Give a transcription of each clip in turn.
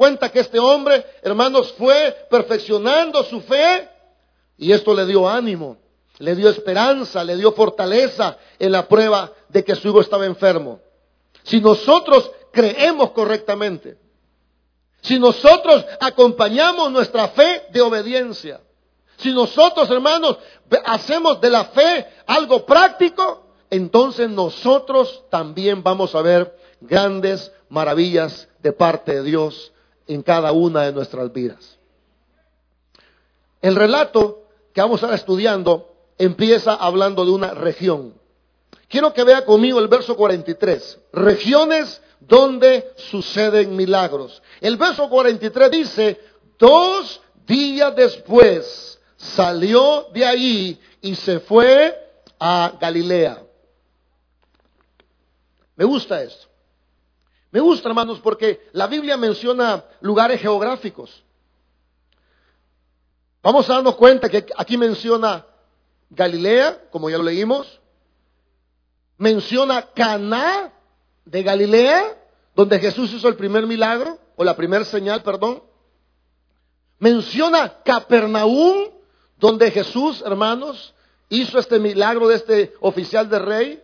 cuenta que este hombre, hermanos, fue perfeccionando su fe y esto le dio ánimo, le dio esperanza, le dio fortaleza en la prueba de que su hijo estaba enfermo. Si nosotros creemos correctamente, si nosotros acompañamos nuestra fe de obediencia, si nosotros, hermanos, hacemos de la fe algo práctico, entonces nosotros también vamos a ver grandes maravillas de parte de Dios en cada una de nuestras vidas. El relato que vamos a estar estudiando empieza hablando de una región. Quiero que vea conmigo el verso 43. Regiones donde suceden milagros. El verso 43 dice, dos días después salió de ahí y se fue a Galilea. Me gusta esto. Me gusta, hermanos, porque la Biblia menciona lugares geográficos. Vamos a darnos cuenta que aquí menciona Galilea, como ya lo leímos. Menciona Caná de Galilea, donde Jesús hizo el primer milagro, o la primera señal, perdón. Menciona Capernaum, donde Jesús, hermanos, hizo este milagro de este oficial de rey.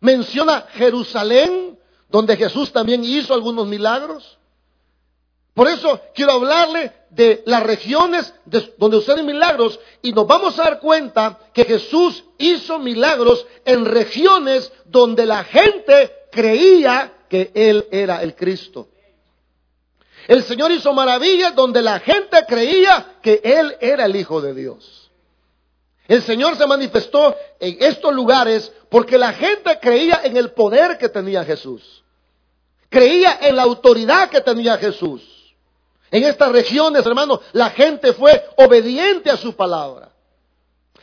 Menciona Jerusalén, donde Jesús también hizo algunos milagros. Por eso quiero hablarle de las regiones donde suceden milagros y nos vamos a dar cuenta que Jesús hizo milagros en regiones donde la gente creía que Él era el Cristo. El Señor hizo maravillas donde la gente creía que Él era el Hijo de Dios. El Señor se manifestó en estos lugares porque la gente creía en el poder que tenía Jesús. Creía en la autoridad que tenía Jesús. En estas regiones, hermanos, la gente fue obediente a su palabra.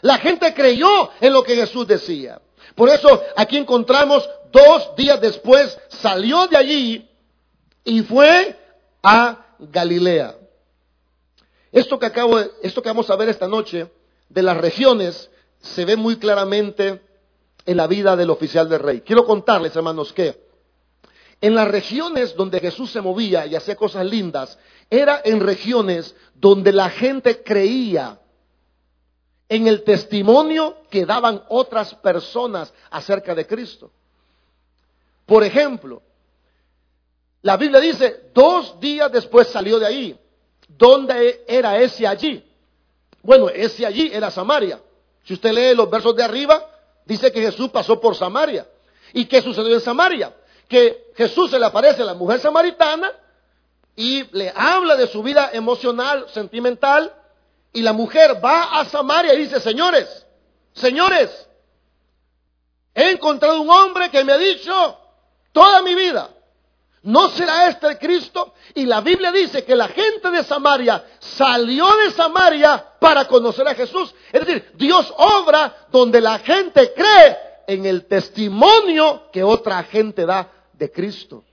La gente creyó en lo que Jesús decía. Por eso aquí encontramos dos días después salió de allí y fue a Galilea. Esto que acabo, esto que vamos a ver esta noche de las regiones se ve muy claramente en la vida del oficial del rey. Quiero contarles, hermanos, que en las regiones donde Jesús se movía y hacía cosas lindas, era en regiones donde la gente creía en el testimonio que daban otras personas acerca de Cristo. Por ejemplo, la Biblia dice, dos días después salió de ahí. ¿Dónde era ese allí? Bueno, ese allí era Samaria. Si usted lee los versos de arriba, dice que Jesús pasó por Samaria. ¿Y qué sucedió en Samaria? Que Jesús se le aparece a la mujer samaritana y le habla de su vida emocional, sentimental, y la mujer va a Samaria y dice, señores, señores, he encontrado un hombre que me ha dicho toda mi vida, ¿no será este el Cristo? Y la Biblia dice que la gente de Samaria salió de Samaria para conocer a Jesús. Es decir, Dios obra donde la gente cree en el testimonio que otra gente da de Cristo.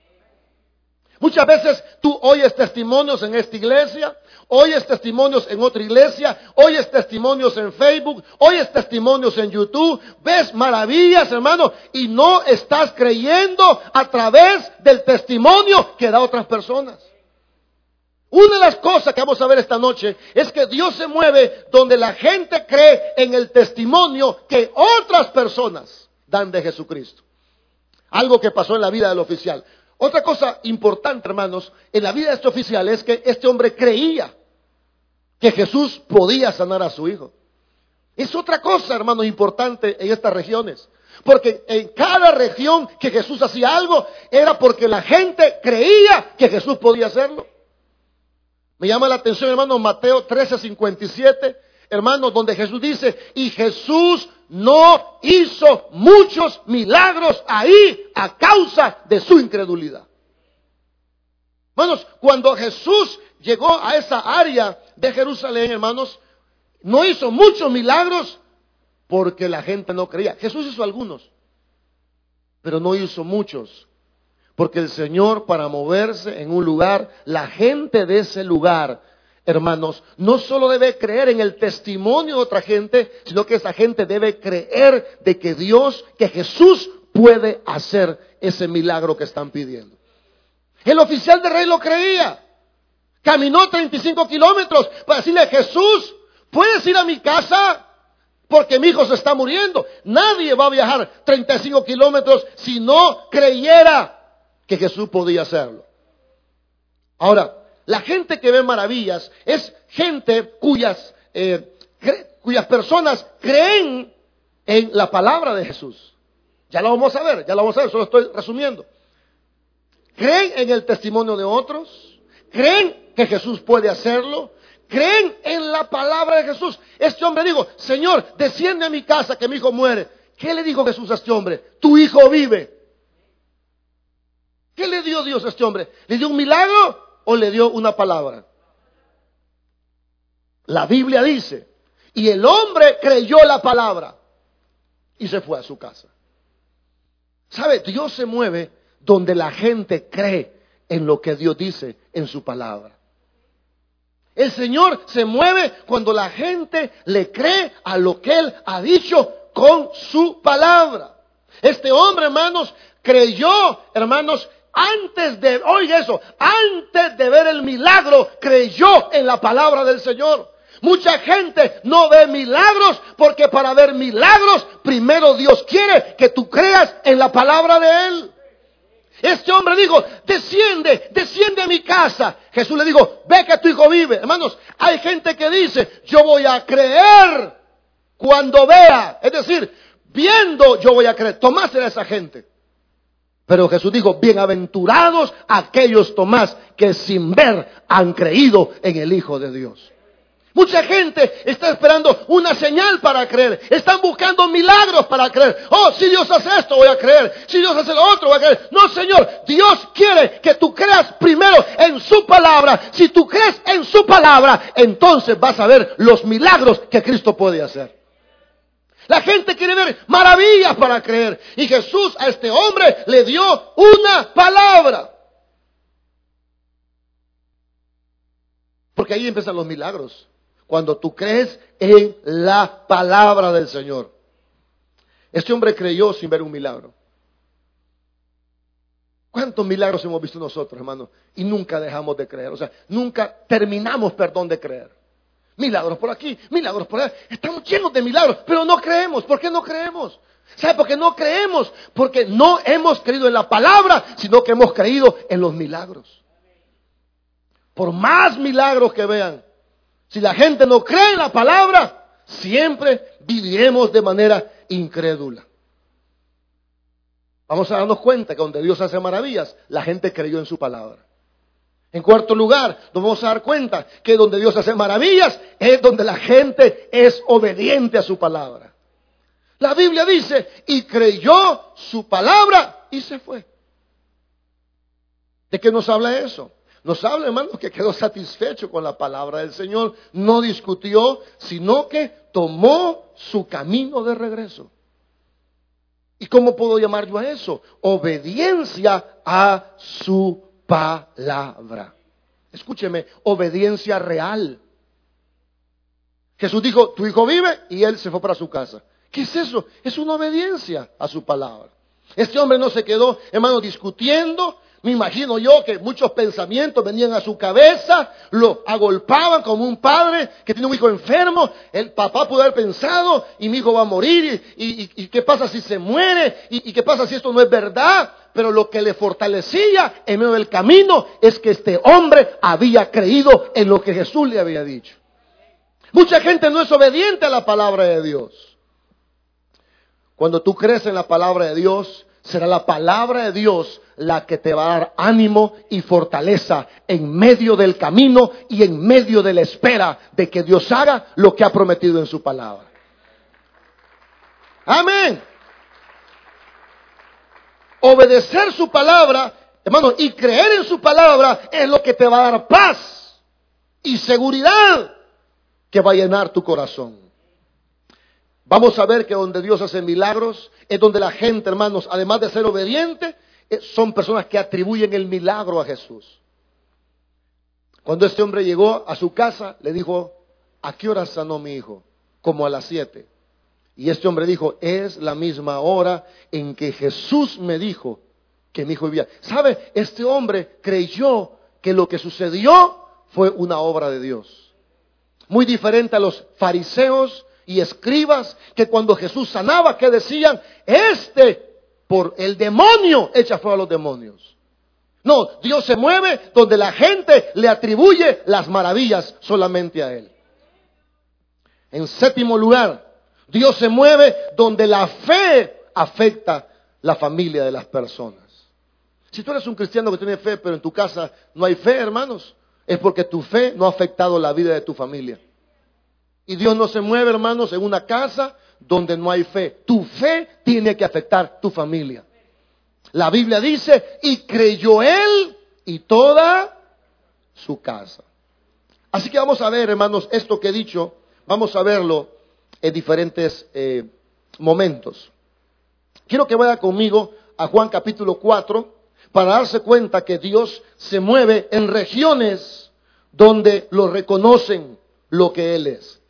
Muchas veces tú oyes testimonios en esta iglesia, oyes testimonios en otra iglesia, oyes testimonios en Facebook, oyes testimonios en YouTube, ves maravillas, hermano, y no estás creyendo a través del testimonio que da otras personas. Una de las cosas que vamos a ver esta noche es que Dios se mueve donde la gente cree en el testimonio que otras personas dan de Jesucristo. Algo que pasó en la vida del oficial. Otra cosa importante, hermanos, en la vida de este oficial es que este hombre creía que Jesús podía sanar a su hijo. Es otra cosa, hermanos, importante en estas regiones. Porque en cada región que Jesús hacía algo era porque la gente creía que Jesús podía hacerlo. Me llama la atención, hermano, Mateo 13:57, hermano, donde Jesús dice, y Jesús no hizo muchos milagros ahí a causa de su incredulidad. Hermanos, cuando Jesús llegó a esa área de Jerusalén, hermanos, no hizo muchos milagros porque la gente no creía. Jesús hizo algunos, pero no hizo muchos. Porque el Señor para moverse en un lugar, la gente de ese lugar hermanos, no solo debe creer en el testimonio de otra gente, sino que esa gente debe creer de que Dios, que Jesús puede hacer ese milagro que están pidiendo. El oficial de rey lo creía. Caminó 35 kilómetros para decirle, Jesús, ¿puedes ir a mi casa? Porque mi hijo se está muriendo. Nadie va a viajar 35 kilómetros si no creyera que Jesús podía hacerlo. Ahora, la gente que ve maravillas es gente cuyas, eh, cuyas personas creen en la palabra de Jesús. Ya lo vamos a ver, ya lo vamos a ver, solo estoy resumiendo. Creen en el testimonio de otros, creen que Jesús puede hacerlo, creen en la palabra de Jesús. Este hombre dijo, Señor, desciende a mi casa que mi hijo muere. ¿Qué le dijo Jesús a este hombre? Tu hijo vive. ¿Qué le dio Dios a este hombre? ¿Le dio un milagro o le dio una palabra? La Biblia dice, y el hombre creyó la palabra y se fue a su casa. ¿Sabe? Dios se mueve donde la gente cree en lo que Dios dice en su palabra. El Señor se mueve cuando la gente le cree a lo que Él ha dicho con su palabra. Este hombre, hermanos, creyó, hermanos, antes de, oiga eso, antes de ver el milagro, creyó en la palabra del Señor. Mucha gente no ve milagros porque para ver milagros, primero Dios quiere que tú creas en la palabra de Él. Este hombre dijo, desciende, desciende a mi casa. Jesús le dijo, ve que tu hijo vive. Hermanos, hay gente que dice, yo voy a creer cuando vea. Es decir, viendo yo voy a creer. Tomás era esa gente. Pero Jesús dijo, bienaventurados aquellos Tomás que sin ver han creído en el Hijo de Dios. Mucha gente está esperando una señal para creer. Están buscando milagros para creer. Oh, si Dios hace esto, voy a creer. Si Dios hace lo otro, voy a creer. No, Señor, Dios quiere que tú creas primero en su palabra. Si tú crees en su palabra, entonces vas a ver los milagros que Cristo puede hacer. La gente quiere ver maravillas para creer. Y Jesús a este hombre le dio una palabra. Porque ahí empiezan los milagros cuando tú crees en la palabra del Señor. Este hombre creyó sin ver un milagro. ¿Cuántos milagros hemos visto nosotros, hermano? Y nunca dejamos de creer. O sea, nunca terminamos, perdón, de creer. Milagros por aquí, milagros por allá. Estamos llenos de milagros, pero no creemos. ¿Por qué no creemos? ¿Sabe por qué no creemos? Porque no hemos creído en la palabra, sino que hemos creído en los milagros. Por más milagros que vean, si la gente no cree en la palabra, siempre viviremos de manera incrédula. Vamos a darnos cuenta que donde Dios hace maravillas, la gente creyó en su palabra. En cuarto lugar, nos vamos a dar cuenta que donde Dios hace maravillas es donde la gente es obediente a su palabra. La Biblia dice, y creyó su palabra y se fue. ¿De qué nos habla eso? Nos habla, hermanos, que quedó satisfecho con la palabra del Señor. No discutió, sino que tomó su camino de regreso. ¿Y cómo puedo llamar yo a eso? Obediencia a su palabra. Escúcheme, obediencia real. Jesús dijo, tu hijo vive y él se fue para su casa. ¿Qué es eso? Es una obediencia a su palabra. Este hombre no se quedó, hermano, discutiendo, me imagino yo que muchos pensamientos venían a su cabeza, lo agolpaban como un padre que tiene un hijo enfermo. El papá pudo haber pensado, y mi hijo va a morir, y, qué pasa si se muere, y, qué pasa si esto no es verdad. Pero lo que le fortalecía en medio del camino es que este hombre había creído en lo que Jesús le había dicho. Mucha gente no es obediente a la palabra de Dios. Cuando tú crees en la palabra de Dios, será la palabra de Dios la que te va a dar ánimo y fortaleza en medio del camino y en medio de la espera de que Dios haga lo que ha prometido en su palabra. Amén. Obedecer su palabra, hermano, y creer en su palabra es lo que te va a dar paz y seguridad que va a llenar tu corazón. Vamos a ver que donde Dios hace milagros es donde la gente, hermanos, además de ser obediente, eh, son personas que atribuyen el milagro a Jesús. Cuando este hombre llegó a su casa, le dijo, ¿a qué hora sanó mi hijo? Como a las siete. Y este hombre dijo, es la misma hora en que Jesús me dijo que mi hijo vivía. ¿Sabe? Este hombre creyó que lo que sucedió fue una obra de Dios. Muy diferente a los fariseos y escribas que cuando Jesús sanaba, que decían, este por el demonio echa fuera a los demonios. No, Dios se mueve donde la gente le atribuye las maravillas solamente a Él. En séptimo lugar, Dios se mueve donde la fe afecta la familia de las personas. Si tú eres un cristiano que tiene fe, pero en tu casa no hay fe, hermanos, es porque tu fe no ha afectado la vida de tu familia. Y Dios no se mueve, hermanos, en una casa donde no hay fe. Tu fe tiene que afectar tu familia. La Biblia dice, y creyó él y toda su casa. Así que vamos a ver, hermanos, esto que he dicho, vamos a verlo en diferentes eh, momentos. Quiero que vaya conmigo a Juan capítulo 4 para darse cuenta que Dios se mueve en regiones donde lo reconocen lo que Él es.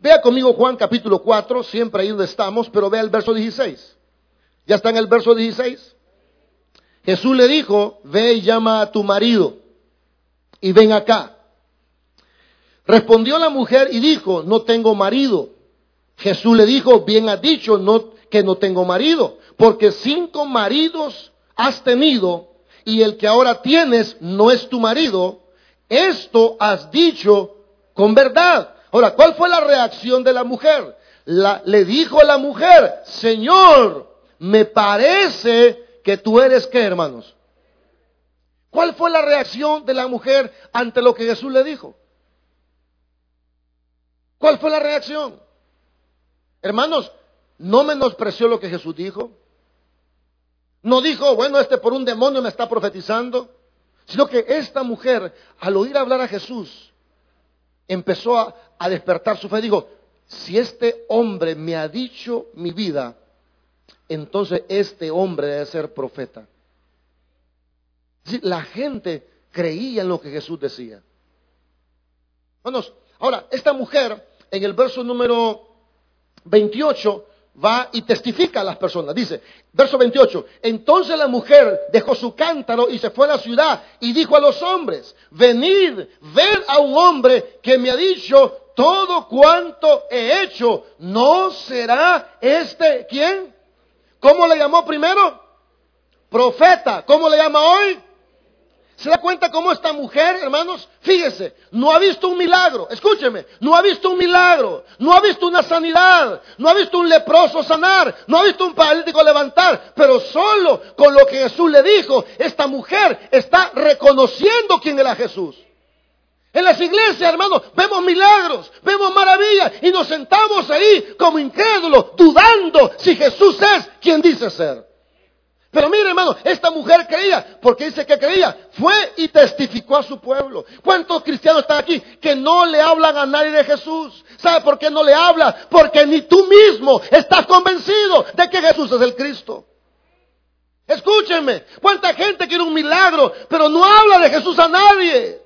Vea conmigo Juan capítulo 4, siempre ahí donde estamos, pero vea el verso 16. ¿Ya está en el verso 16? Jesús le dijo, ve y llama a tu marido y ven acá. Respondió la mujer y dijo, no tengo marido. Jesús le dijo, bien has dicho no, que no tengo marido, porque cinco maridos has tenido y el que ahora tienes no es tu marido. Esto has dicho con verdad. Ahora, ¿cuál fue la reacción de la mujer? le dijo la mujer, Señor, me parece que tú eres qué, hermanos? ¿Cuál fue la reacción de la mujer ante lo que Jesús le dijo? ¿Cuál fue la reacción? Hermanos, no menospreció lo que Jesús dijo. No dijo, bueno, este por un demonio me está profetizando. Sino que esta mujer, al oír hablar a Jesús, empezó a, despertar su fe. Dijo, si este hombre me ha dicho mi vida, entonces este hombre debe ser profeta. La gente creía en lo que Jesús decía. ahora, esta mujer en el verso número 28 va y testifica a las personas. Dice, verso 28, entonces la mujer dejó su cántaro y se fue a la ciudad y dijo a los hombres, venid, ver a un hombre que me ha dicho todo cuanto he hecho. ¿No será este quién? ¿Cómo le llamó primero? Profeta. ¿Cómo le llama hoy? ¿Se da cuenta cómo esta mujer, hermanos? Fíjese, no ha visto un milagro. Escúcheme, no ha visto un milagro. No ha visto una sanidad. No ha visto un leproso sanar. No ha visto un paralítico levantar. Pero solo con lo que Jesús le dijo, esta mujer está reconociendo quién era Jesús. En las iglesias, hermanos, vemos milagros, vemos maravillas y nos sentamos ahí como incrédulos, dudando si Jesús es quien dice ser. Pero mire, hermano, esta mujer creía, porque dice que creía, fue y testificó a su pueblo. ¿Cuántos cristianos están aquí que no le hablan a nadie de Jesús? ¿Sabe por qué no le habla? Porque ni tú mismo estás convencido de que Jesús es el Cristo. Escúchenme, cuánta gente quiere un milagro, pero no habla de Jesús a nadie.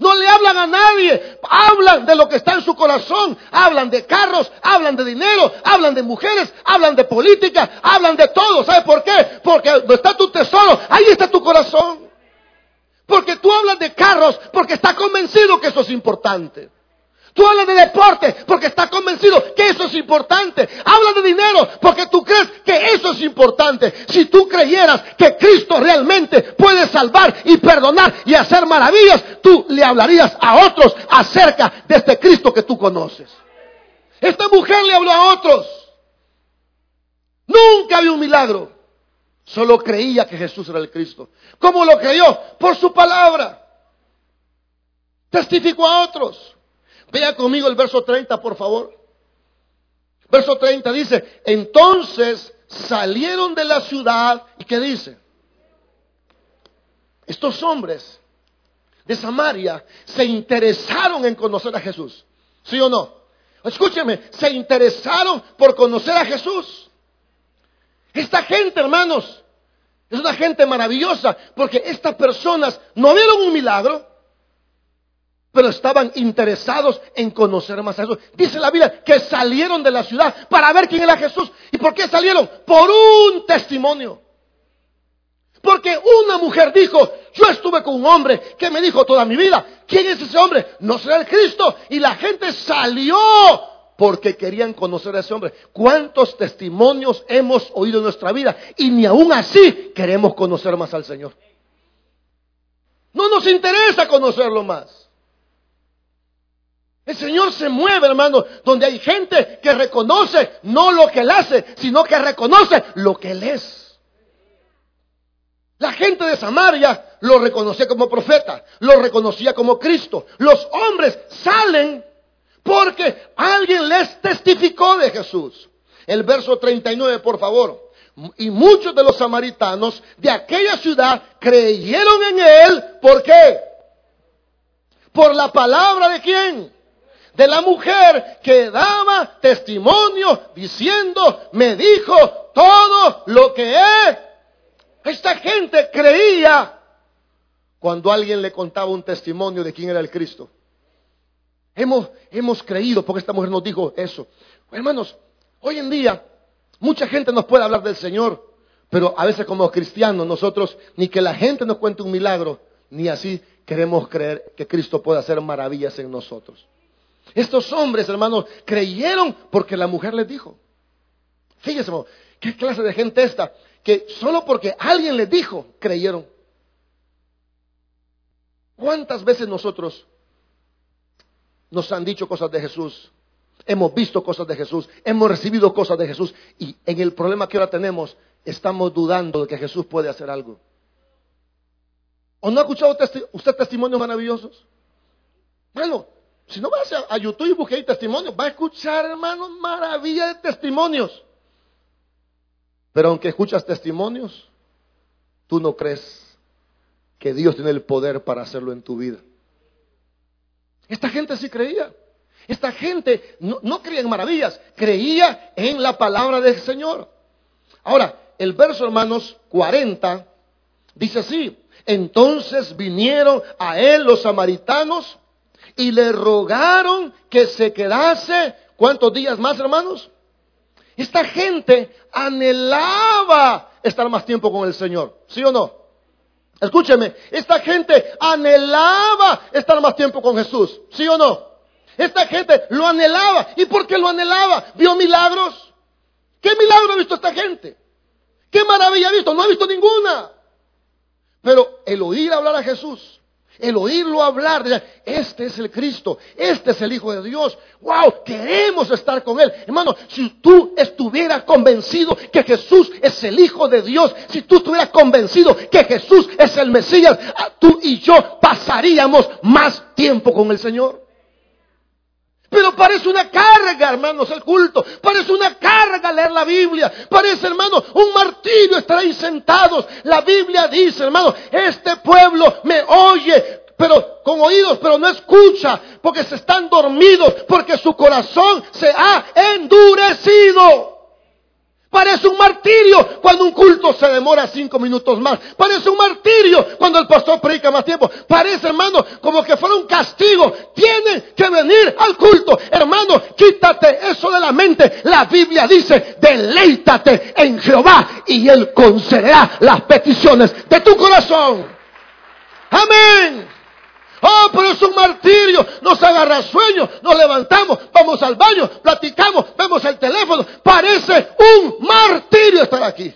No le hablan a nadie. Hablan de lo que está en su corazón. Hablan de carros, hablan de dinero, hablan de mujeres, hablan de política, hablan de todo. ¿Sabe por qué? Porque donde está tu tesoro, ahí está tu corazón. Porque tú hablas de carros porque está convencido que eso es importante. Tú de deporte porque estás convencido que eso es importante. Hablas de dinero porque tú crees que eso es importante. Si tú creyeras que Cristo realmente puede salvar y perdonar y hacer maravillas, tú le hablarías a otros acerca de este Cristo que tú conoces. Esta mujer le habló a otros. Nunca vio un milagro. Solo creía que Jesús era el Cristo. ¿Cómo lo creyó? Por su palabra. Testificó a otros. Vea conmigo el verso 30, por favor. Verso 30 dice, entonces salieron de la ciudad y ¿qué dice? Estos hombres de Samaria se interesaron en conocer a Jesús. ¿Sí o no? Escúcheme, se interesaron por conocer a Jesús. Esta gente, hermanos, es una gente maravillosa porque estas personas no vieron un milagro, pero estaban interesados en conocer más a Jesús. Dice la Biblia que salieron de la ciudad para ver quién era Jesús. ¿Y por qué salieron? Por un testimonio. Porque una mujer dijo, Yo estuve con un hombre que me dijo toda mi vida, ¿quién es ese hombre? No será el Cristo. Y la gente salió porque querían conocer a ese hombre. ¿Cuántos testimonios hemos oído en nuestra vida? Y ni aún así queremos conocer más al Señor. No nos interesa conocerlo más. El Señor se mueve, hermano, donde hay gente que reconoce no lo que Él hace, sino que reconoce lo que Él es. La gente de Samaria lo reconocía como profeta, lo reconocía como Cristo. Los hombres salen porque alguien les testificó de Jesús. El verso 39, por favor. Y muchos de los samaritanos de aquella ciudad creyeron en él. ¿Por qué? Por la palabra de quién? De la mujer que daba testimonio diciendo, me dijo todo lo que es. Esta gente creía cuando alguien le contaba un testimonio de quién era el Cristo. Hemos, hemos creído porque esta mujer nos dijo eso. Hermanos, hoy en día mucha gente nos puede hablar del Señor, pero a veces como cristianos nosotros ni que la gente nos cuente un milagro, ni así queremos creer que Cristo puede hacer maravillas en nosotros. Estos hombres, hermanos, creyeron porque la mujer les dijo. Fíjense, qué clase de gente esta, que solo porque alguien les dijo, creyeron. ¿Cuántas veces nosotros nos han dicho cosas de Jesús, hemos visto cosas de Jesús, hemos recibido cosas de Jesús y en el problema que ahora tenemos estamos dudando de que Jesús puede hacer algo. ¿O no ha escuchado usted testimonios maravillosos? Bueno, si no va a, YouTube y busque ahí testimonios, va a escuchar, hermanos, maravilla de testimonios. Pero aunque escuchas testimonios, tú no crees que Dios tiene el poder para hacerlo en tu vida. Esta gente sí creía. Esta gente no, creía en maravillas, creía en la palabra del Señor. Ahora, el verso, hermanos, 40, dice así. Entonces vinieron a él los samaritanos y le rogaron que se quedase. ¿Cuántos días más, hermanos? Esta gente anhelaba estar más tiempo con el Señor. ¿Sí o no? Escúcheme, esta gente anhelaba estar más tiempo con Jesús, ¿sí o no? Esta gente lo anhelaba. ¿Y por qué lo anhelaba? ¿Vio milagros? ¿Qué milagro ha visto esta gente? ¿Qué maravilla ha visto? No ha visto ninguna. Pero el oír hablar a Jesús el oírlo hablar, este es el Cristo, este es el Hijo de Dios. Wow, queremos estar con Él. Hermano, si tú estuvieras convencido que Jesús es el Hijo de Dios, si tú estuvieras convencido que Jesús es el Mesías, ah, tú y yo pasaríamos más tiempo con el Señor. Pero parece una carga, hermanos, el culto. Parece una carga leer la Biblia. Parece, hermano, un martirio estar ahí sentados. La Biblia dice, hermano, este pueblo me oye, pero con oídos, pero no escucha, porque se están dormidos, porque su corazón se ha endurecido. Parece un martirio cuando un culto se demora cinco minutos más. Parece un martirio cuando el pastor predica más tiempo. Parece, hermano, como que fuera un castigo. Tiene que venir al culto. Hermano, quítate eso de la mente. La Biblia dice, deleítate en Jehová y Él concederá las peticiones de tu corazón. Amén. Oh, pero es un martirio. Nos agarra sueño, nos levantamos, vamos al baño, platicamos, vemos el teléfono. Parece un martirio estar aquí.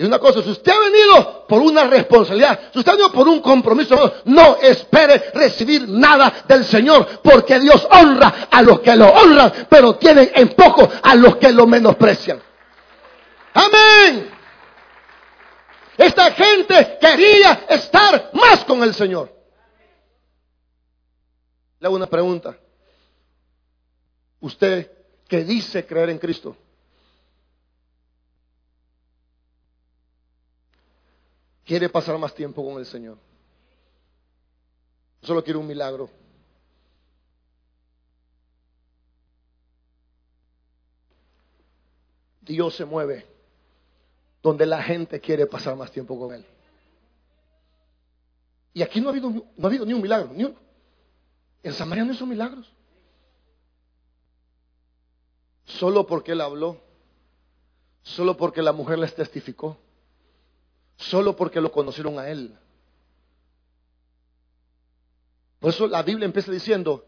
Y una cosa, si usted ha venido por una responsabilidad, si usted ha venido por un compromiso, no espere recibir nada del Señor, porque Dios honra a los que lo honran, pero tienen en poco a los que lo menosprecian. Amén. Esta gente quería estar más con el Señor. Le hago una pregunta. Usted que dice creer en Cristo, quiere pasar más tiempo con el Señor. Solo quiere un milagro. Dios se mueve donde la gente quiere pasar más tiempo con Él. Y aquí no ha habido, no ha habido ni un milagro, ni uno. En Samaria no hizo milagros. Solo porque Él habló, solo porque la mujer les testificó, solo porque lo conocieron a Él. Por eso la Biblia empieza diciendo,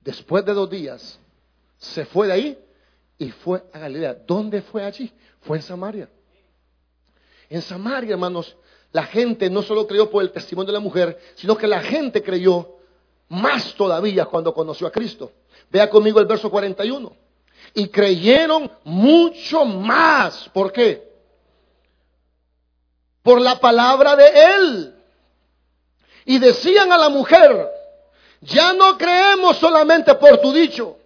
después de dos días, se fue de ahí y fue a Galilea. ¿Dónde fue allí? Fue en Samaria. En Samaria, hermanos, la gente no solo creyó por el testimonio de la mujer, sino que la gente creyó más todavía cuando conoció a Cristo. Vea conmigo el verso 41. Y creyeron mucho más. ¿Por qué? Por la palabra de Él. Y decían a la mujer, ya no creemos solamente por tu dicho,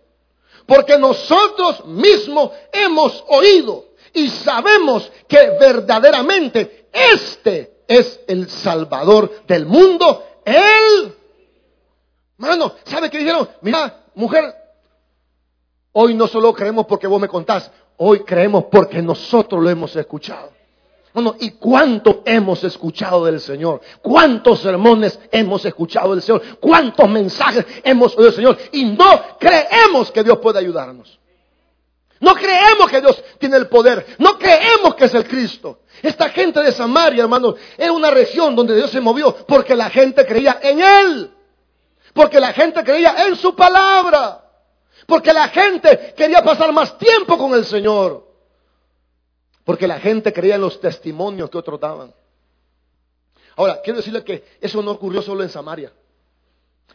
porque nosotros mismos hemos oído y sabemos que verdaderamente este es el Salvador del mundo, Él. Mano, ¿sabe qué dijeron? Mira, mujer, hoy no solo creemos porque vos me contás, hoy creemos porque nosotros lo hemos escuchado. Bueno, ¿y cuánto hemos escuchado del Señor? ¿Cuántos sermones hemos escuchado del Señor? ¿Cuántos mensajes hemos oído del Señor? Y no creemos que Dios puede ayudarnos. No creemos que Dios tiene el poder. No creemos que es el Cristo. Esta gente de Samaria, hermanos, es una región donde Dios se movió porque la gente creía en Él. Porque la gente creía en su palabra. Porque la gente quería pasar más tiempo con el Señor. Porque la gente creía en los testimonios que otros daban. Ahora, quiero decirle que eso no ocurrió solo en Samaria.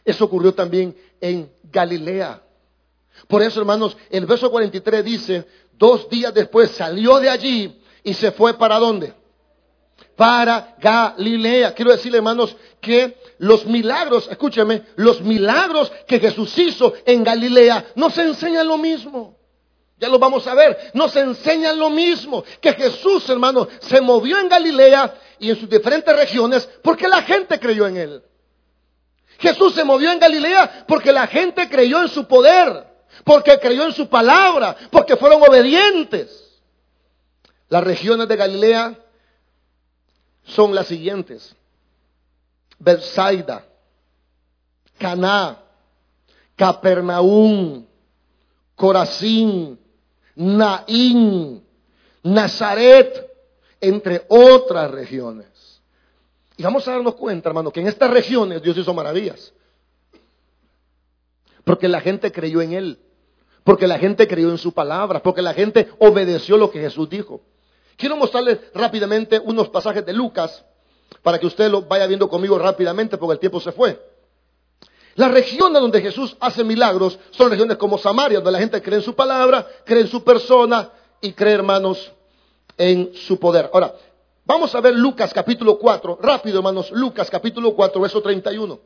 Eso ocurrió también en Galilea. Por eso, hermanos, el verso 43 dice, dos días después salió de allí y se fue para dónde? Para Galilea. Quiero decirle, hermanos, que los milagros, escúcheme, los milagros que Jesús hizo en Galilea nos enseñan lo mismo. Ya lo vamos a ver. Nos enseñan lo mismo. Que Jesús, hermano, se movió en Galilea y en sus diferentes regiones porque la gente creyó en él. Jesús se movió en Galilea porque la gente creyó en su poder, porque creyó en su palabra, porque fueron obedientes. Las regiones de Galilea son las siguientes. Bethsaida, Caná, Capernaum, Corazín, Naín, Nazaret, entre otras regiones. Y vamos a darnos cuenta, hermano, que en estas regiones Dios hizo maravillas. Porque la gente creyó en Él. Porque la gente creyó en su palabra. Porque la gente obedeció lo que Jesús dijo. Quiero mostrarles rápidamente unos pasajes de Lucas para que usted lo vaya viendo conmigo rápidamente porque el tiempo se fue. Las regiones donde Jesús hace milagros son regiones como Samaria, donde la gente cree en su palabra, cree en su persona y cree, hermanos, en su poder. Ahora, vamos a ver Lucas capítulo 4, rápido, hermanos, Lucas capítulo 4, verso 31.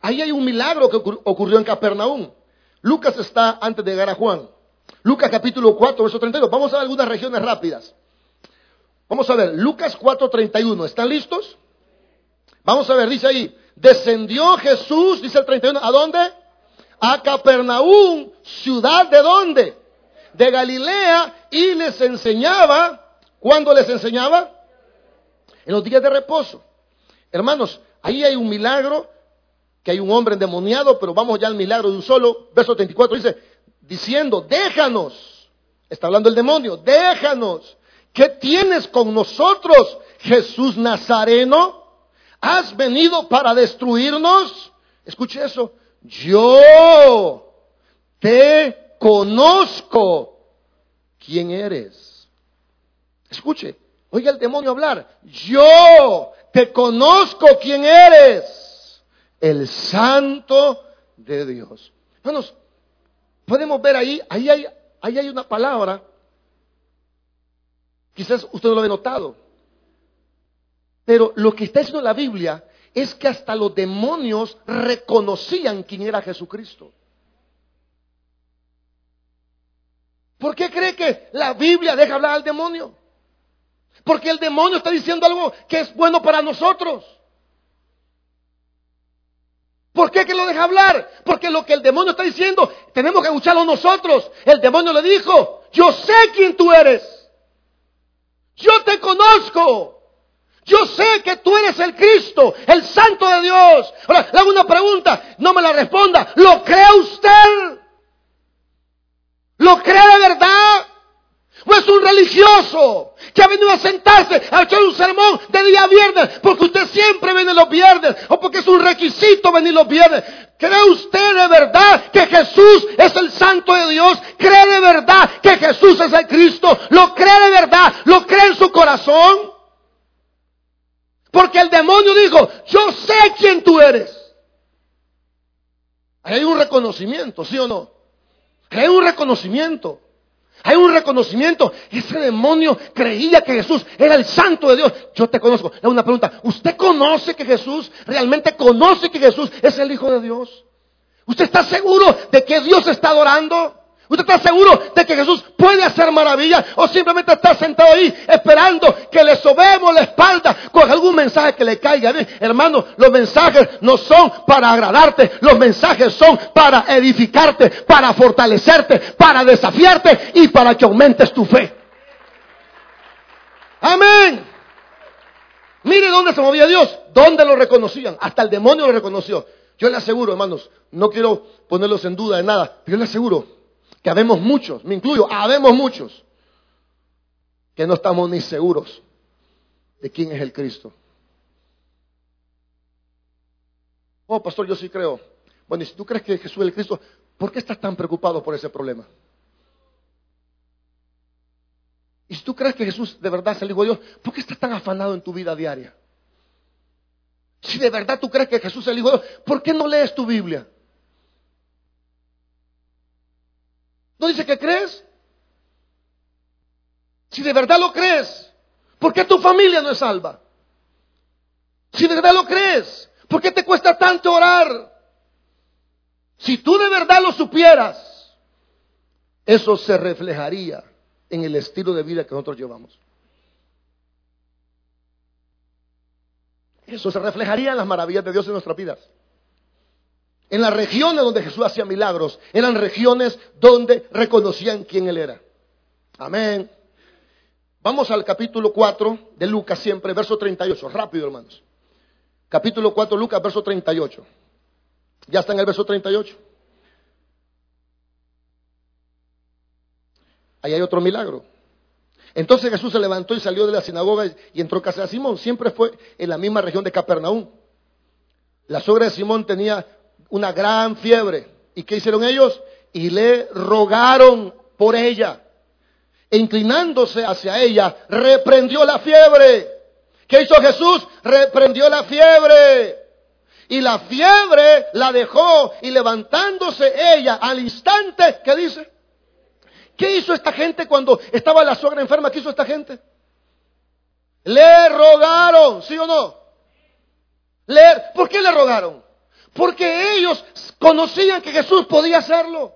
Ahí hay un milagro que ocurrió en Capernaum. Lucas está antes de llegar a Juan. Lucas capítulo 4, verso 32. Vamos a ver algunas regiones rápidas. Vamos a ver, Lucas 4, 31. ¿Están listos? Vamos a ver, dice ahí, descendió Jesús, dice el 31, ¿a dónde? A Capernaum, ciudad de dónde? De Galilea, y les enseñaba, ¿cuándo les enseñaba? En los días de reposo. Hermanos, ahí hay un milagro, que hay un hombre endemoniado, pero vamos ya al milagro de un solo. Verso 34 dice, diciendo, déjanos, está hablando el demonio, déjanos, ¿qué tienes con nosotros, Jesús Nazareno? ¿Has venido para destruirnos? Escuche eso. Yo te conozco quién eres. Escuche, oiga el demonio hablar. Yo te conozco quién eres. El santo de Dios. Hermanos, podemos ver ahí, ahí hay, ahí hay una palabra. Quizás usted no lo ha notado. Pero lo que está diciendo la Biblia es que hasta los demonios reconocían quién era Jesucristo. ¿Por qué cree que la Biblia deja hablar al demonio? Porque el demonio está diciendo algo que es bueno para nosotros. ¿Por qué que lo deja hablar? Porque lo que el demonio está diciendo, tenemos que escucharlo nosotros. El demonio le dijo, yo sé quién tú eres. Yo te conozco. Yo sé que tú eres el Cristo, el Santo de Dios. Ahora, le hago una pregunta, no me la responda. ¿Lo cree usted? ¿Lo cree de verdad? O es un religioso que ha venido a sentarse a echar un sermón de día viernes porque usted siempre viene los viernes o porque es un requisito venir los viernes. ¿Cree usted de verdad que Jesús es el Santo de Dios? ¿Cree de verdad que Jesús es el Cristo? ¿Lo cree de verdad? ¿Lo cree en su corazón? Porque el demonio dijo, yo sé quién tú eres. Hay un reconocimiento, ¿sí o no? Hay un reconocimiento. Hay un reconocimiento. Ese demonio creía que Jesús era el santo de Dios. Yo te conozco. Es una pregunta. ¿Usted conoce que Jesús, realmente conoce que Jesús es el Hijo de Dios? ¿Usted está seguro de que Dios está adorando? ¿Usted está seguro de que Jesús puede hacer maravillas? ¿O simplemente está sentado ahí esperando que le sobemos la espalda con algún mensaje que le caiga bien? Hermano, los mensajes no son para agradarte. Los mensajes son para edificarte, para fortalecerte, para desafiarte y para que aumentes tu fe. Amén. Mire dónde se movía Dios. ¿Dónde lo reconocían? Hasta el demonio lo reconoció. Yo le aseguro, hermanos, no quiero ponerlos en duda de nada, pero yo le aseguro que habemos muchos, me incluyo, habemos muchos, que no estamos ni seguros de quién es el Cristo. Oh, pastor, yo sí creo. Bueno, y si tú crees que Jesús es el Cristo, ¿por qué estás tan preocupado por ese problema? Y si tú crees que Jesús de verdad es el Hijo de Dios, ¿por qué estás tan afanado en tu vida diaria? Si de verdad tú crees que Jesús es el Hijo de Dios, ¿por qué no lees tu Biblia? ¿No dice que crees? Si de verdad lo crees, ¿por qué tu familia no es salva? Si de verdad lo crees, ¿por qué te cuesta tanto orar? Si tú de verdad lo supieras, eso se reflejaría en el estilo de vida que nosotros llevamos. Eso se reflejaría en las maravillas de Dios en nuestras vidas. En las regiones donde Jesús hacía milagros, eran regiones donde reconocían quién Él era. Amén. Vamos al capítulo 4 de Lucas siempre, verso 38. Rápido, hermanos. Capítulo 4, Lucas, verso 38. ¿Ya está en el verso 38? Ahí hay otro milagro. Entonces Jesús se levantó y salió de la sinagoga y entró a casa de Simón. Siempre fue en la misma región de Capernaum. La suegra de Simón tenía una gran fiebre. ¿Y qué hicieron ellos? Y le rogaron por ella. E inclinándose hacia ella, reprendió la fiebre. ¿Qué hizo Jesús? Reprendió la fiebre. Y la fiebre la dejó y levantándose ella al instante, ¿qué dice? ¿Qué hizo esta gente cuando estaba la suegra enferma? ¿Qué hizo esta gente? Le rogaron, ¿sí o no? Le, ¿Por qué le rogaron? Porque ellos conocían que Jesús podía hacerlo.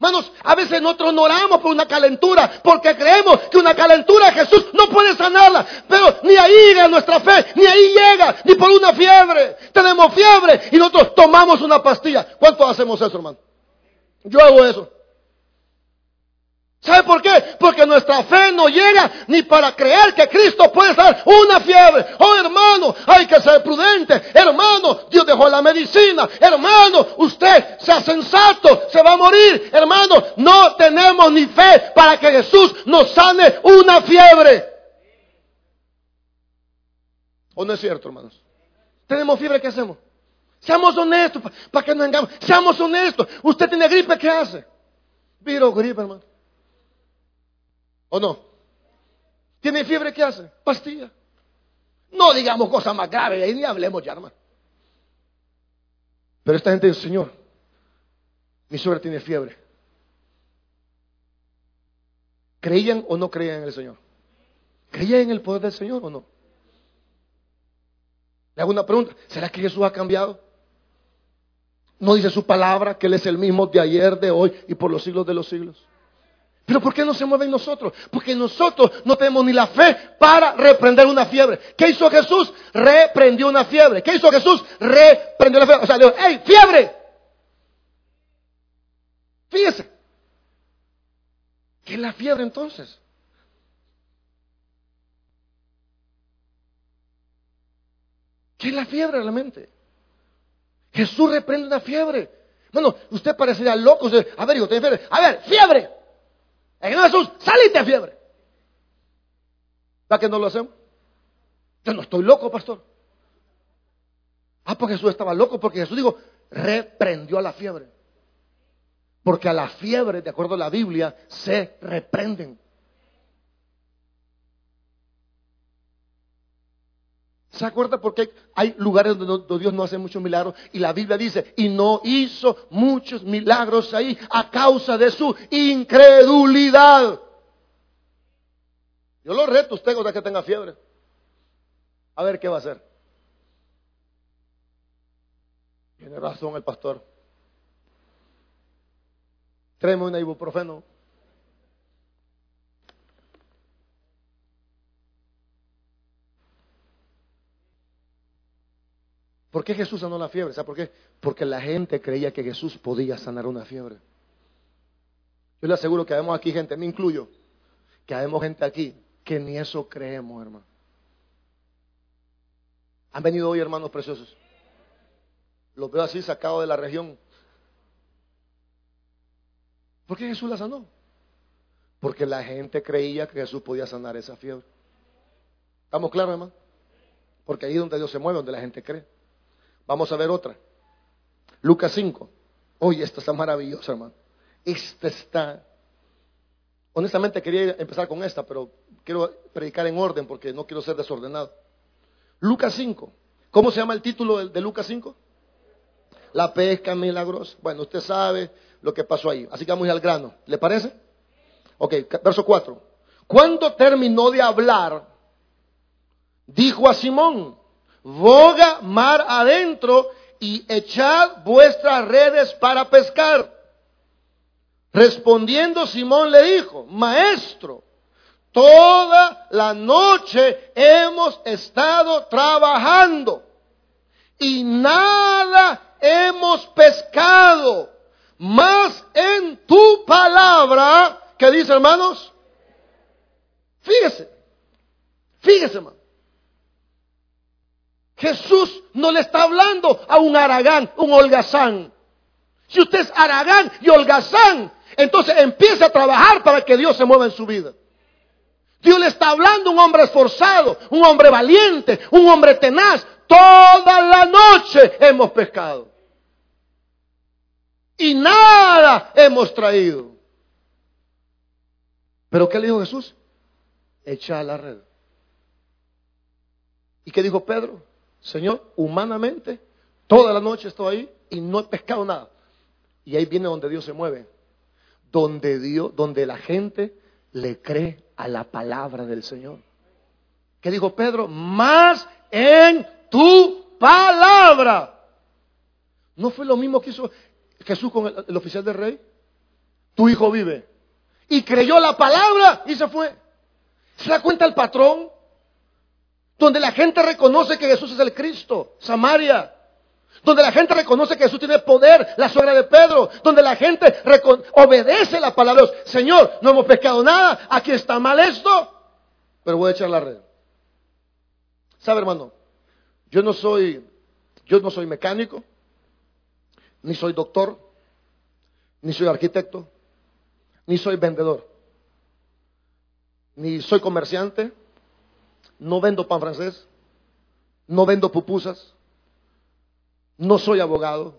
Hermanos, a veces nosotros no oramos por una calentura, porque creemos que una calentura Jesús no puede sanarla. Pero ni ahí llega nuestra fe, ni ahí llega, ni por una fiebre. Tenemos fiebre y nosotros tomamos una pastilla. ¿Cuánto hacemos eso, hermano? Yo hago eso. ¿Sabe por qué? Porque nuestra fe no llega ni para creer que Cristo puede dar una fiebre. Oh hermano, hay que ser prudente. Hermano, Dios dejó la medicina. Hermano, usted sea sensato, se va a morir. Hermano, no tenemos ni fe para que Jesús nos sane una fiebre. ¿O no es cierto, hermanos? Tenemos fiebre, ¿qué hacemos? Seamos honestos, para que no engamos. Seamos honestos. Usted tiene gripe, ¿qué hace? Viro gripe, hermano. ¿O no? ¿Tiene fiebre? ¿Qué hace? Pastilla. No digamos cosas más graves, ahí ni hablemos ya, hermano. Pero esta gente dice, Señor, mi suegra tiene fiebre. ¿Creían o no creían en el Señor? ¿Creían en el poder del Señor o no? Le hago una pregunta, ¿será que Jesús ha cambiado? ¿No dice su palabra que Él es el mismo de ayer, de hoy y por los siglos de los siglos? Pero ¿por qué no se mueve en nosotros? Porque nosotros no tenemos ni la fe para reprender una fiebre. ¿Qué hizo Jesús? Reprendió una fiebre. ¿Qué hizo Jesús? Reprendió la fiebre. O sea, le dijo, ¡hey, fiebre! Fíjese. ¿Qué es la fiebre entonces? ¿Qué es la fiebre realmente? Jesús reprende una fiebre. Bueno, usted parecería loco. A ver, hijo, fiebre. A ver, fiebre. En Jesús, salite fiebre. ¿Para qué no lo hacemos? Yo no estoy loco, pastor. Ah, porque Jesús estaba loco, porque Jesús dijo, reprendió a la fiebre. Porque a la fiebre, de acuerdo a la Biblia, se reprenden. ¿Se acuerda porque hay lugares donde Dios no hace muchos milagros? Y la Biblia dice, y no hizo muchos milagros ahí a causa de su incredulidad. Yo lo reto a usted cuando que tenga fiebre. A ver qué va a hacer. Tiene razón el pastor. Tráeme un ibuprofeno. ¿Por qué Jesús sanó la fiebre? ¿Sabe por qué? Porque la gente creía que Jesús podía sanar una fiebre. Yo le aseguro que vemos aquí gente, me incluyo, que vemos gente aquí que ni eso creemos, hermano. Han venido hoy, hermanos preciosos. Los veo así sacados de la región. ¿Por qué Jesús la sanó? Porque la gente creía que Jesús podía sanar esa fiebre. ¿Estamos claros, hermano? Porque ahí es donde Dios se mueve, donde la gente cree. Vamos a ver otra. Lucas 5. Oye, esta está maravillosa, hermano. Esta está. Honestamente quería empezar con esta, pero quiero predicar en orden porque no quiero ser desordenado. Lucas 5. ¿Cómo se llama el título de, Lucas 5? La pesca milagrosa. Bueno, usted sabe lo que pasó ahí. Así que vamos al grano. ¿Le parece? Ok, verso 4. Cuando terminó de hablar, dijo a Simón, boga mar adentro y echad vuestras redes para pescar. Respondiendo Simón le dijo, maestro, toda la noche hemos estado trabajando y nada hemos pescado, más en tu palabra, ¿qué dice hermanos? Fíjese, fíjese hermano. Jesús no le está hablando a un aragán, un holgazán. Si usted es aragán y holgazán, entonces empiece a trabajar para que Dios se mueva en su vida. Dios le está hablando a un hombre esforzado, un hombre valiente, un hombre tenaz. Toda la noche hemos pescado. Y nada hemos traído. Pero ¿qué le dijo Jesús? Echa la red. ¿Y qué dijo Pedro? Señor, humanamente, toda la noche estoy ahí y no he pescado nada. Y ahí viene donde Dios se mueve. Donde Dios, donde la gente le cree a la palabra del Señor. ¿Qué dijo Pedro? Más en tu palabra. ¿No fue lo mismo que hizo Jesús con el, el oficial del rey? Tu hijo vive. Y creyó la palabra y se fue. ¿Se da cuenta el patrón? Donde la gente reconoce que Jesús es el Cristo, Samaria, donde la gente reconoce que Jesús tiene poder, la suegra de Pedro, donde la gente obedece la palabra de Dios. Señor, no hemos pecado nada, aquí está mal esto, pero voy a echar la red. ¿Sabe, hermano? Yo no soy, yo no soy mecánico, ni soy doctor, ni soy arquitecto, ni soy vendedor, ni soy comerciante, no vendo pan francés, no vendo pupusas, no soy abogado,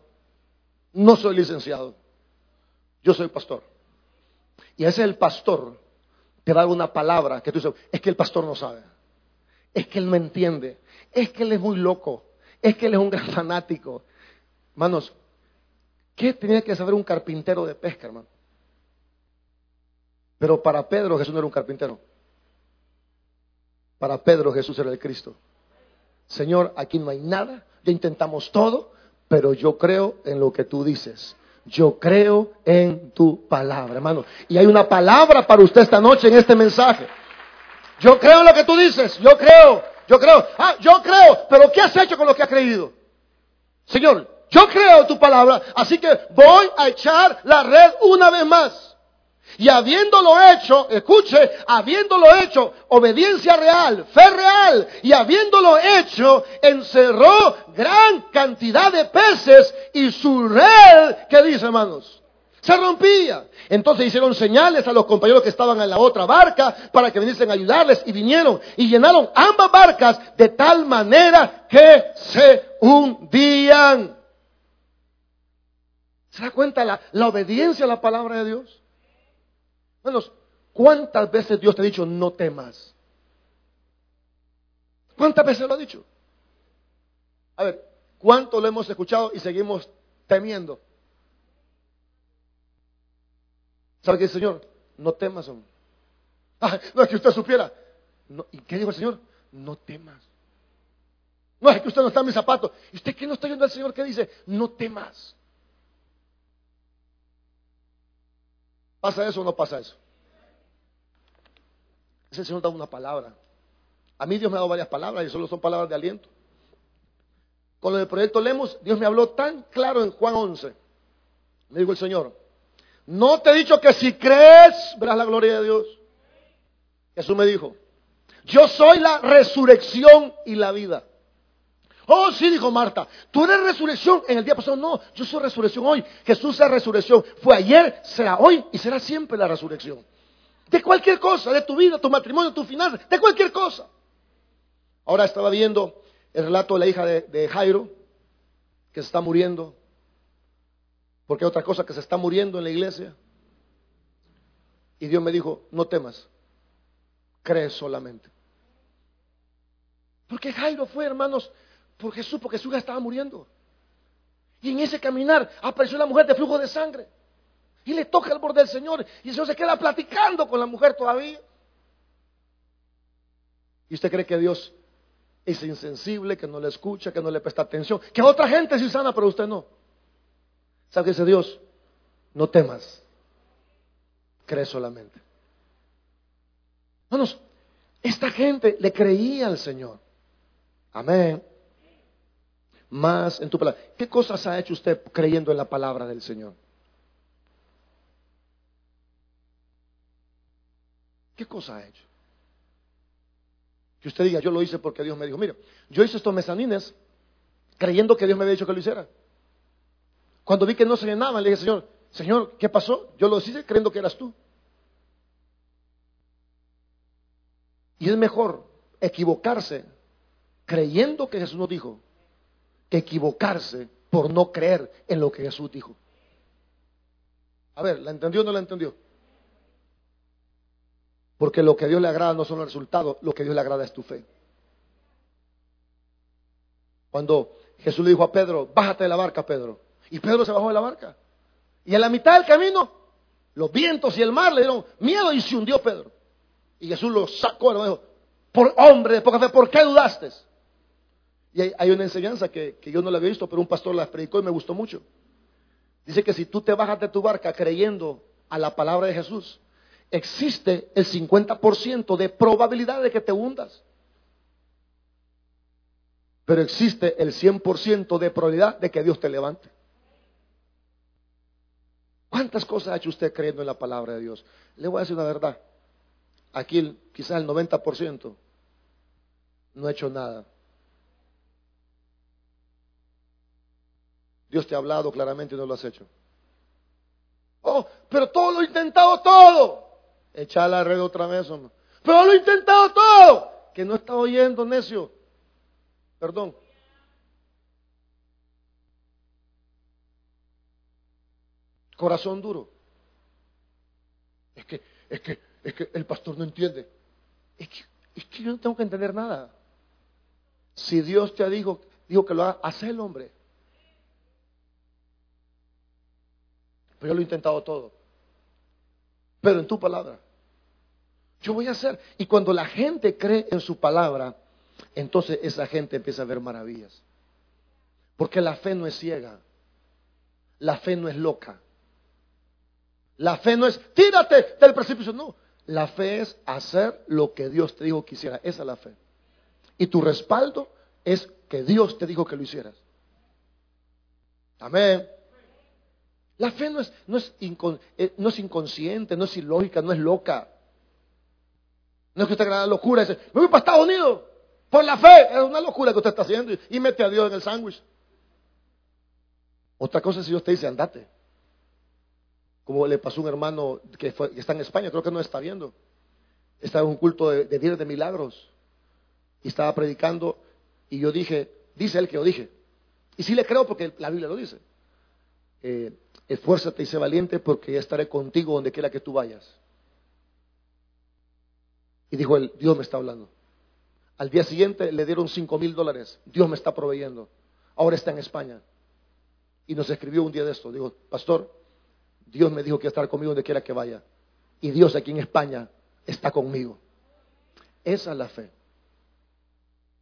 no soy licenciado, yo soy pastor. Y ese es el pastor te da una palabra que tú dices, es que el pastor no sabe, es que él me entiende, es que él es muy loco, es que él es un gran fanático. Hermanos, ¿qué tenía que saber un carpintero de pesca, hermano? Pero para Pedro Jesús no era un carpintero. Para Pedro Jesús era el Cristo. Señor, aquí no hay nada, ya intentamos todo, pero yo creo en lo que tú dices. Yo creo en tu palabra, hermano. Y hay una palabra para usted esta noche en este mensaje. Yo creo en lo que tú dices, yo creo, yo creo, ah, yo creo, pero ¿qué has hecho con lo que has creído? Señor, yo creo en tu palabra, así que voy a echar la red una vez más. Y habiéndolo hecho, escuche, habiéndolo hecho, obediencia real, fe real, y habiéndolo hecho, encerró gran cantidad de peces y su red, ¿qué dice hermanos? Se rompía. Entonces hicieron señales a los compañeros que estaban en la otra barca para que viniesen a ayudarles y vinieron y llenaron ambas barcas de tal manera que se hundían. ¿Se da cuenta la, la obediencia a la palabra de Dios? Bueno, ¿cuántas veces Dios te ha dicho no temas? ¿Cuántas veces lo ha dicho? A ver, ¿cuánto lo hemos escuchado y seguimos temiendo? ¿Sabe qué dice Señor? No temas, hombre. Ah, no es que usted supiera. ¿Y qué dijo el Señor? No temas. No es que usted no está en mis zapatos. ¿Y usted qué no está oyendo al Señor? ¿Qué dice? No temas. ¿Pasa eso o no pasa eso? Ese Señor da una palabra. A mí Dios me ha dado varias palabras y solo son palabras de aliento. Con lo del proyecto Lemos, Dios me habló tan claro en Juan 11. Me dijo el Señor, no te he dicho que si crees, verás la gloria de Dios. Jesús me dijo, yo soy la resurrección y la vida. Oh, sí, dijo Marta, tú eres resurrección en el día pasado. No, yo soy resurrección hoy. Jesús es resurrección. Fue ayer, será hoy y será siempre la resurrección. De cualquier cosa, de tu vida, tu matrimonio, tu final, de cualquier cosa. Ahora estaba viendo el relato de la hija de, de Jairo, que se está muriendo. Porque hay otra cosa que se está muriendo en la iglesia. Y Dios me dijo, no temas, cree solamente. Porque Jairo fue, hermanos, por Jesús, porque Jesús ya estaba muriendo. Y en ese caminar apareció la mujer de flujo de sangre. Y le toca el borde del Señor. Y el Señor se queda platicando con la mujer todavía. ¿Y usted cree que Dios es insensible, que no le escucha, que no le presta atención? Que otra gente sí sana, pero usted no. ¿Sabe qué dice Dios? No temas. Cree solamente. Hermanos, esta gente le creía al Señor. Amén. Más en tu palabra. ¿Qué cosas ha hecho usted creyendo en la palabra del Señor? ¿Qué cosa ha hecho? Que usted diga, yo lo hice porque Dios me dijo, mira, yo hice estos mezanines creyendo que Dios me había dicho que lo hiciera. Cuando vi que no se llenaban, le dije, Señor, Señor, ¿qué pasó? Yo lo hice creyendo que eras tú. Y es mejor equivocarse creyendo que Jesús nos dijo equivocarse por no creer en lo que Jesús dijo. A ver, ¿la entendió o no la entendió? Porque lo que a Dios le agrada no son los resultados, lo que a Dios le agrada es tu fe. Cuando Jesús le dijo a Pedro, bájate de la barca, Pedro. Y Pedro se bajó de la barca. Y a la mitad del camino, los vientos y el mar le dieron miedo y se hundió Pedro. Y Jesús lo sacó y dijo, por hombre de poca fe, ¿por qué dudaste? Y hay, una enseñanza que, yo no la había visto, pero un pastor la predicó y me gustó mucho. Dice que si tú te bajas de tu barca creyendo a la palabra de Jesús, existe el 50% de probabilidad de que te hundas. Pero existe el 100% de probabilidad de que Dios te levante. ¿Cuántas cosas ha hecho usted creyendo en la palabra de Dios? Le voy a decir una verdad. Aquí quizás el 90% no ha hecho nada. Dios te ha hablado claramente y no lo has hecho. Oh, pero todo lo he intentado todo. Echa la red otra vez, hombre. Pero lo he intentado todo. Que no está oyendo, necio. Perdón. Corazón duro. Es que, es que, es que el pastor no entiende. Es que, es que yo no tengo que entender nada. Si Dios te dijo, dijo que lo haga, haz el hombre. Pero yo lo he intentado todo. Pero en tu palabra. Yo voy a hacer. Y cuando la gente cree en su palabra, entonces esa gente empieza a ver maravillas. Porque la fe no es ciega. La fe no es loca. La fe no es, tírate del precipicio. No, la fe es hacer lo que Dios te dijo que hiciera. Esa es la fe. Y tu respaldo es que Dios te dijo que lo hicieras. Amén. La fe no es, no es, eh, no es inconsciente, no es ilógica, no es loca. No es que usted haga la locura y dice, me voy para Estados Unidos por la fe. Es una locura que usted está haciendo y, mete a Dios en el sándwich. Otra cosa es si Dios te dice, andate. como le pasó a un hermano que, está en España, creo que no está viendo. Estaba en un culto de, de de Milagros y estaba predicando y yo dije, dice él que yo dije. Y sí le creo porque la Biblia lo dice. Eh, esfuérzate y sé valiente porque estaré contigo donde quiera que tú vayas. Y dijo él, Dios me está hablando. Al día siguiente le dieron cinco mil dólares. Dios me está proveyendo. Ahora está en España. Y nos escribió un día de esto. Dijo, pastor, Dios me dijo que estar conmigo donde quiera que vaya. Y Dios aquí en España está conmigo. Esa es la fe.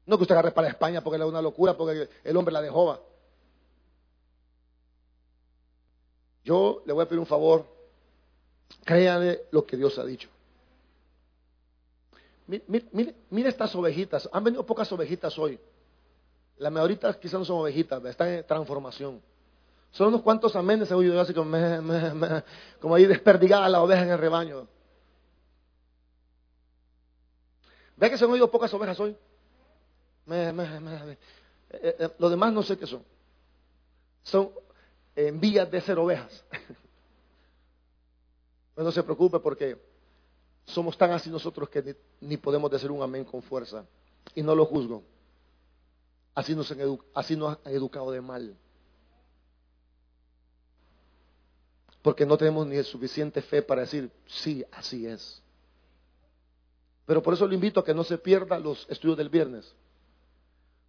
No que usted agarre para España porque es una locura, porque el hombre la dejó. va. Yo le voy a pedir un favor. Créale lo que Dios ha dicho. Mi- mi- Mire, estas ovejitas. Han venido pocas ovejitas hoy. La mayoría quizás no son ovejitas, están en transformación. Son unos cuantos amenes, oído yo así como, meh, meh, como ahí desperdigada la oveja en el rebaño. ¿Ve que se han oído pocas ovejas hoy? Eh, eh, eh, Lo demás no sé qué son. Son en vías de ser ovejas. Pero no se preocupe porque somos tan así nosotros que ni, podemos decir un amén con fuerza. Y no lo juzgo. Así nos, han edu- así nos educado de mal. Porque no tenemos ni suficiente fe para decir, sí, así es. Pero por eso le invito a que no se pierda los estudios del viernes.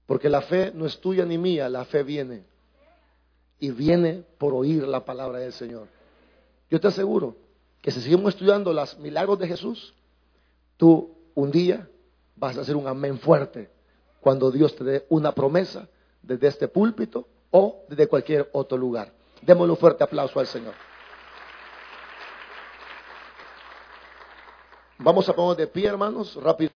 Porque la fe no es tuya ni mía, la fe viene. Y viene por oír la palabra del Señor. Yo te aseguro que si seguimos estudiando los milagros de Jesús, tú un día vas a hacer un amén fuerte cuando Dios te dé una promesa desde este púlpito o desde cualquier otro lugar. Démosle un fuerte aplauso al Señor. Vamos a poner de pie, hermanos, rápido.